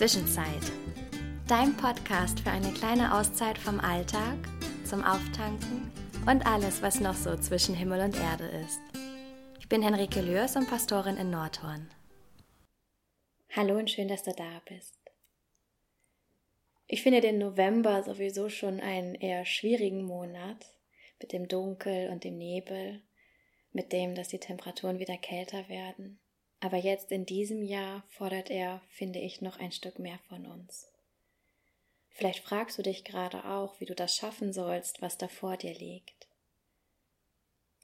Zwischenzeit. Dein Podcast für eine kleine Auszeit vom Alltag, zum Auftanken und alles, was noch so zwischen Himmel und Erde ist. Ich bin Henrike Lürs und Pastorin in Nordhorn. Hallo und schön, dass du da bist. Ich finde den November sowieso schon einen eher schwierigen Monat mit dem Dunkel und dem Nebel, mit dem, dass die Temperaturen wieder kälter werden. Aber jetzt in diesem Jahr fordert er, finde ich, noch ein Stück mehr von uns. Vielleicht fragst du dich gerade auch, wie du das schaffen sollst, was da vor dir liegt.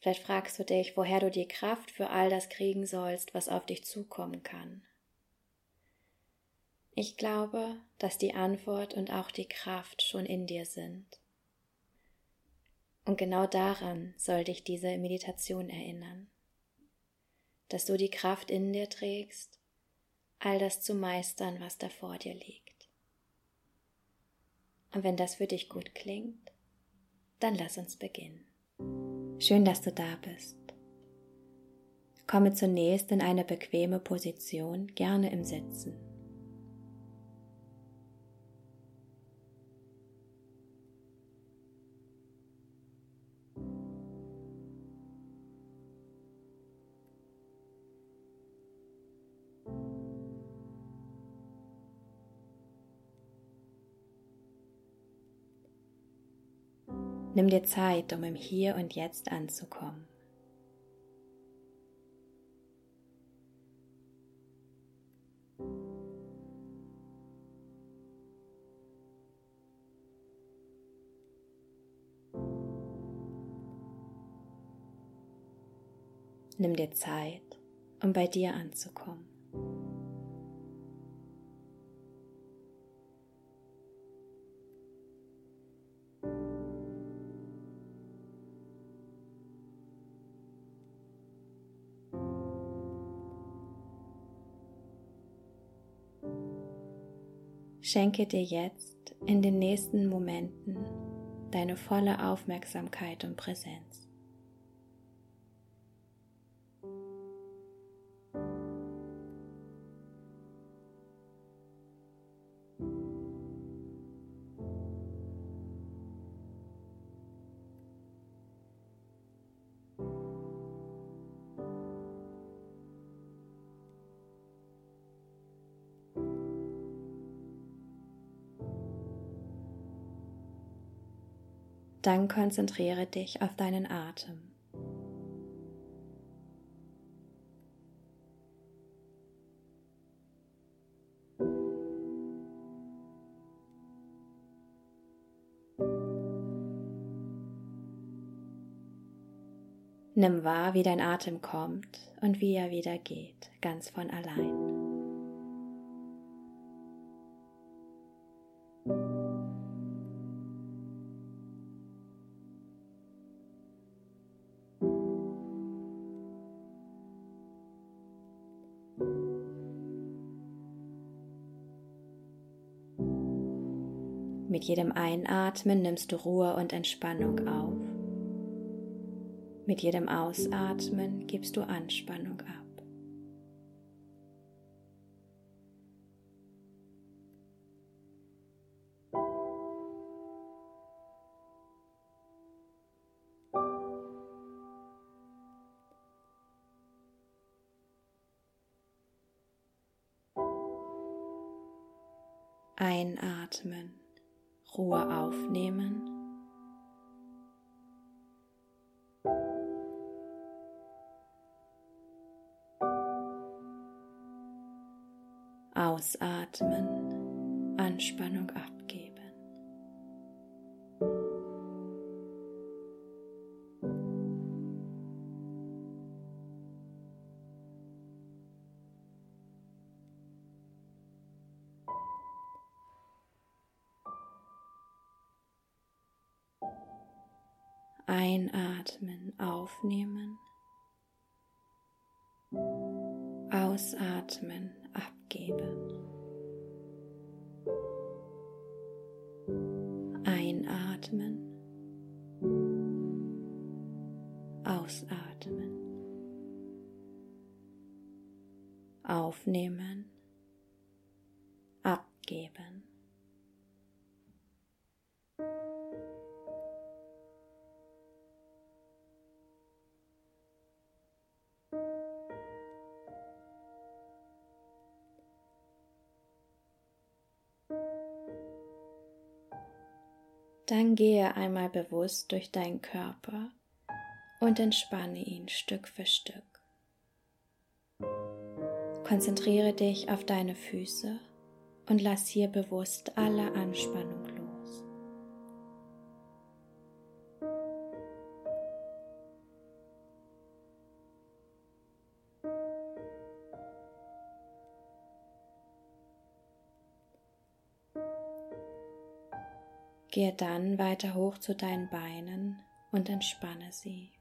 Vielleicht fragst du dich, woher du die Kraft für all das kriegen sollst, was auf dich zukommen kann. Ich glaube, dass die Antwort und auch die Kraft schon in dir sind. Und genau daran soll dich diese Meditation erinnern dass du die Kraft in dir trägst, all das zu meistern, was da vor dir liegt. Und wenn das für dich gut klingt, dann lass uns beginnen. Schön, dass du da bist. Komme zunächst in eine bequeme Position, gerne im Sitzen. Nimm dir Zeit, um im Hier und Jetzt anzukommen. Nimm dir Zeit, um bei dir anzukommen. Schenke dir jetzt in den nächsten Momenten deine volle Aufmerksamkeit und Präsenz. Dann konzentriere dich auf deinen Atem. Nimm wahr, wie dein Atem kommt und wie er wieder geht, ganz von allein. Mit jedem Einatmen nimmst du Ruhe und Entspannung auf. Mit jedem Ausatmen gibst du Anspannung ab. Einatmen. Ruhe aufnehmen. Ausatmen, Anspannung abgeben. Einatmen, aufnehmen. Ausatmen, abgeben. Einatmen. Ausatmen. Aufnehmen. Abgeben Dann gehe einmal bewusst durch deinen Körper und entspanne ihn Stück für Stück. Konzentriere dich auf deine Füße und lass hier bewusst alle Anspannung Gehe dann weiter hoch zu deinen Beinen und entspanne sie.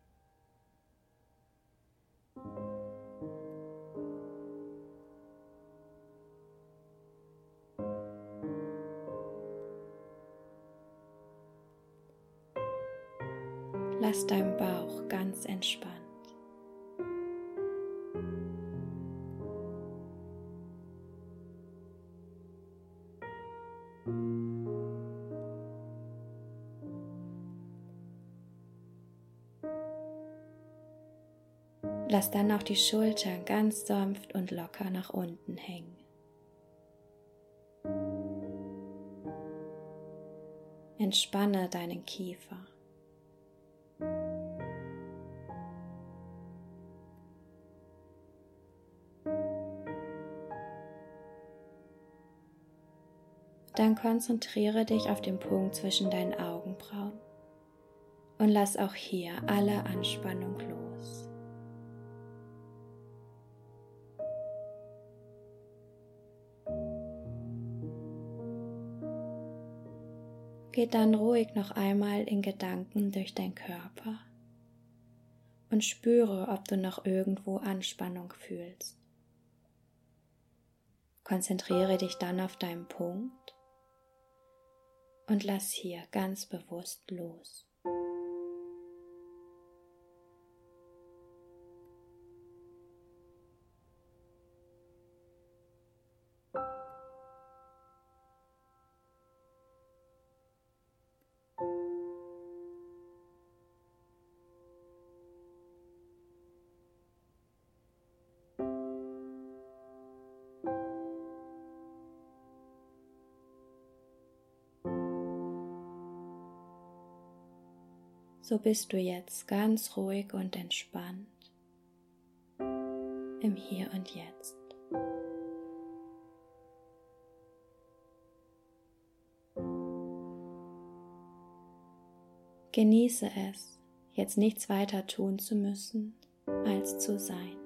Lass dann auch die Schultern ganz sanft und locker nach unten hängen. Entspanne deinen Kiefer. Dann konzentriere dich auf den Punkt zwischen deinen Augenbrauen und lass auch hier alle Anspannung los. Geh dann ruhig noch einmal in Gedanken durch deinen Körper und spüre, ob du noch irgendwo Anspannung fühlst. Konzentriere dich dann auf deinen Punkt und lass hier ganz bewusst los. So bist du jetzt ganz ruhig und entspannt im Hier und Jetzt. Genieße es, jetzt nichts weiter tun zu müssen, als zu sein.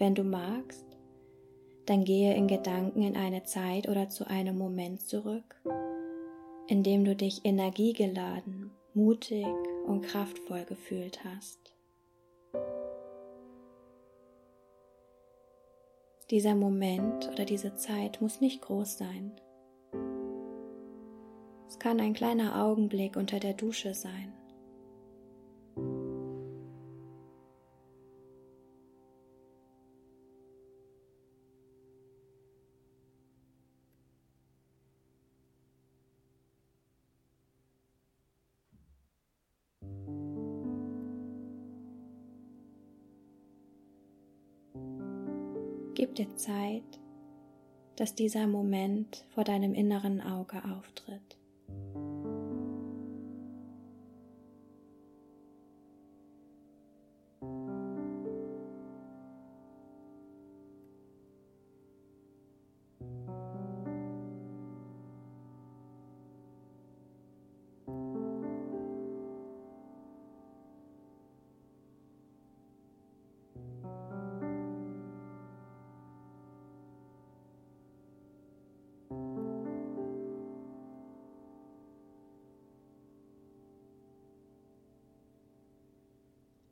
Wenn du magst, dann gehe in Gedanken in eine Zeit oder zu einem Moment zurück, in dem du dich energiegeladen, mutig und kraftvoll gefühlt hast. Dieser Moment oder diese Zeit muss nicht groß sein. Es kann ein kleiner Augenblick unter der Dusche sein. Gib dir Zeit, dass dieser Moment vor deinem inneren Auge auftritt.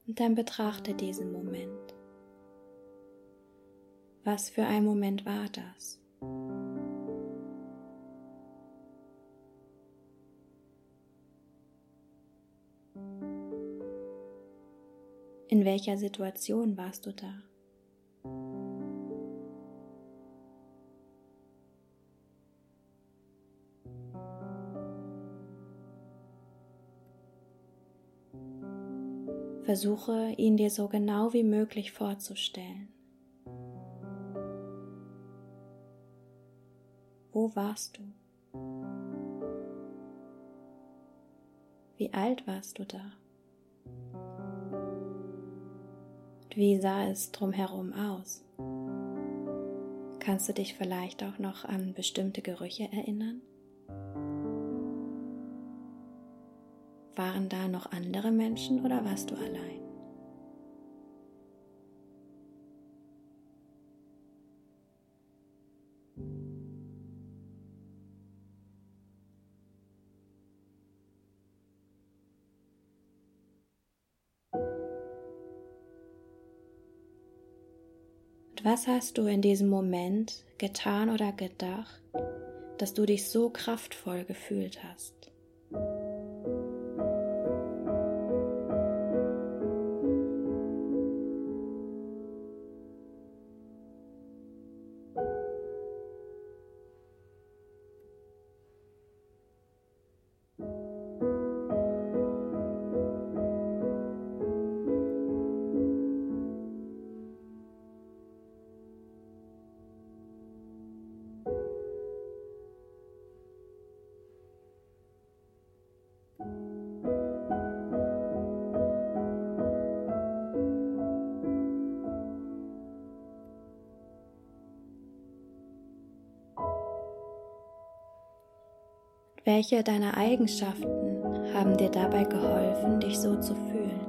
Und dann betrachte diesen Moment. Was für ein Moment war das? In welcher Situation warst du da? Versuche ihn dir so genau wie möglich vorzustellen. Wo warst du? Wie alt warst du da? Wie sah es drumherum aus? Kannst du dich vielleicht auch noch an bestimmte Gerüche erinnern? Waren da noch andere Menschen oder warst du allein? Und was hast du in diesem Moment getan oder gedacht, dass du dich so kraftvoll gefühlt hast? Welche deiner Eigenschaften haben dir dabei geholfen, dich so zu fühlen?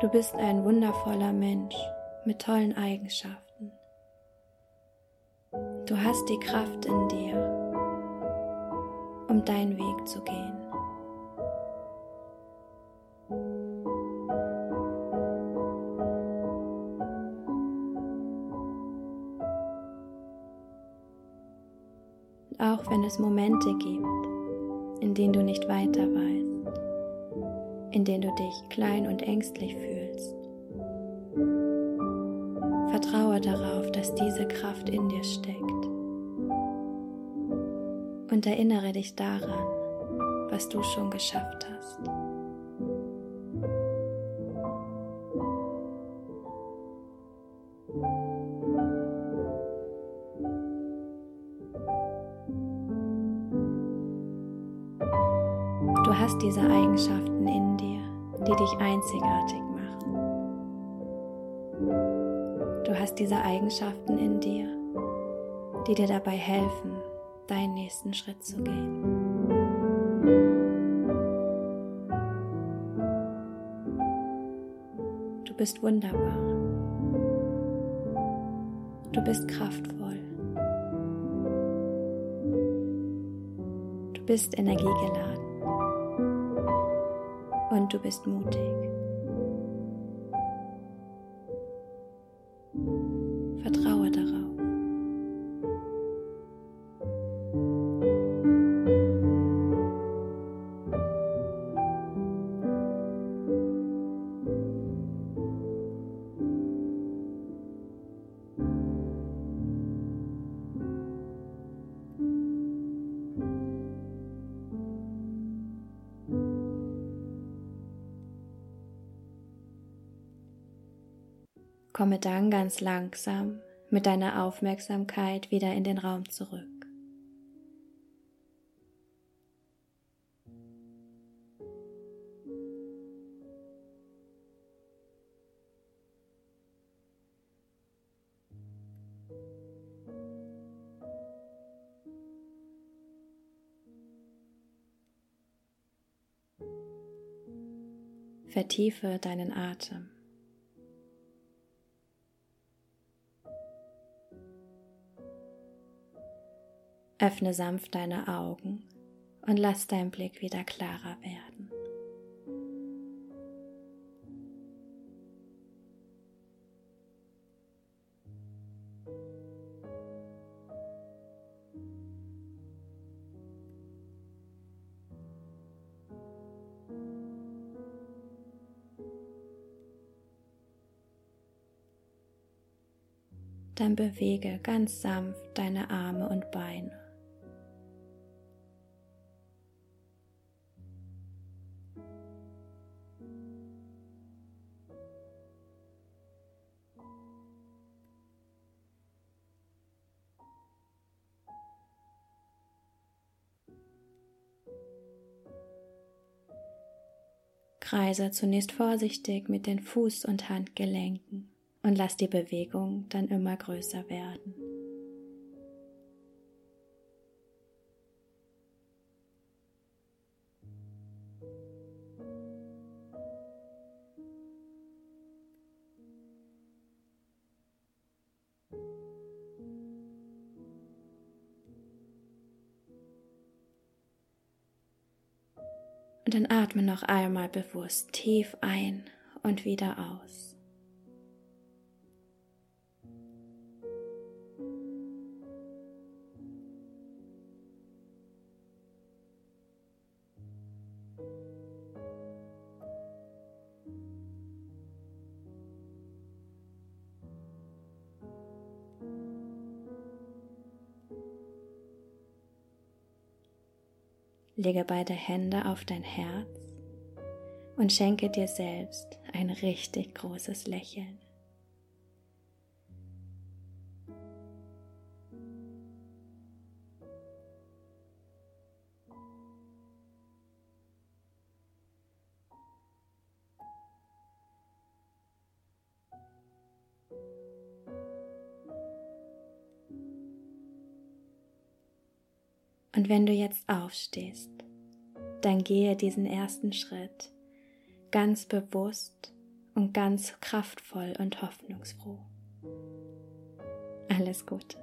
Du bist ein wundervoller Mensch mit tollen Eigenschaften. Du hast die Kraft in dir, um deinen Weg zu gehen. auch wenn es Momente gibt, in denen du nicht weiter weißt in denen du dich klein und ängstlich fühlst. Vertraue darauf, dass diese Kraft in dir steckt. Und erinnere dich daran, was du schon geschafft hast. Du hast diese Eigenschaften in dir, die dich einzigartig machen. Du hast diese Eigenschaften in dir, die dir dabei helfen, deinen nächsten Schritt zu gehen. Du bist wunderbar. Du bist kraftvoll. Du bist energiegeladen du bist mutig. Komme dann ganz langsam mit deiner Aufmerksamkeit wieder in den Raum zurück. Vertiefe deinen Atem. Öffne sanft deine Augen und lass dein Blick wieder klarer werden. Dann bewege ganz sanft deine Arme und Beine. Kreise zunächst vorsichtig mit den Fuß- und Handgelenken und lass die Bewegung dann immer größer werden. Und dann atme noch einmal bewusst tief ein und wieder aus. Lege beide Hände auf dein Herz und schenke dir selbst ein richtig großes Lächeln. Wenn du jetzt aufstehst, dann gehe diesen ersten Schritt ganz bewusst und ganz kraftvoll und hoffnungsfroh. Alles Gute.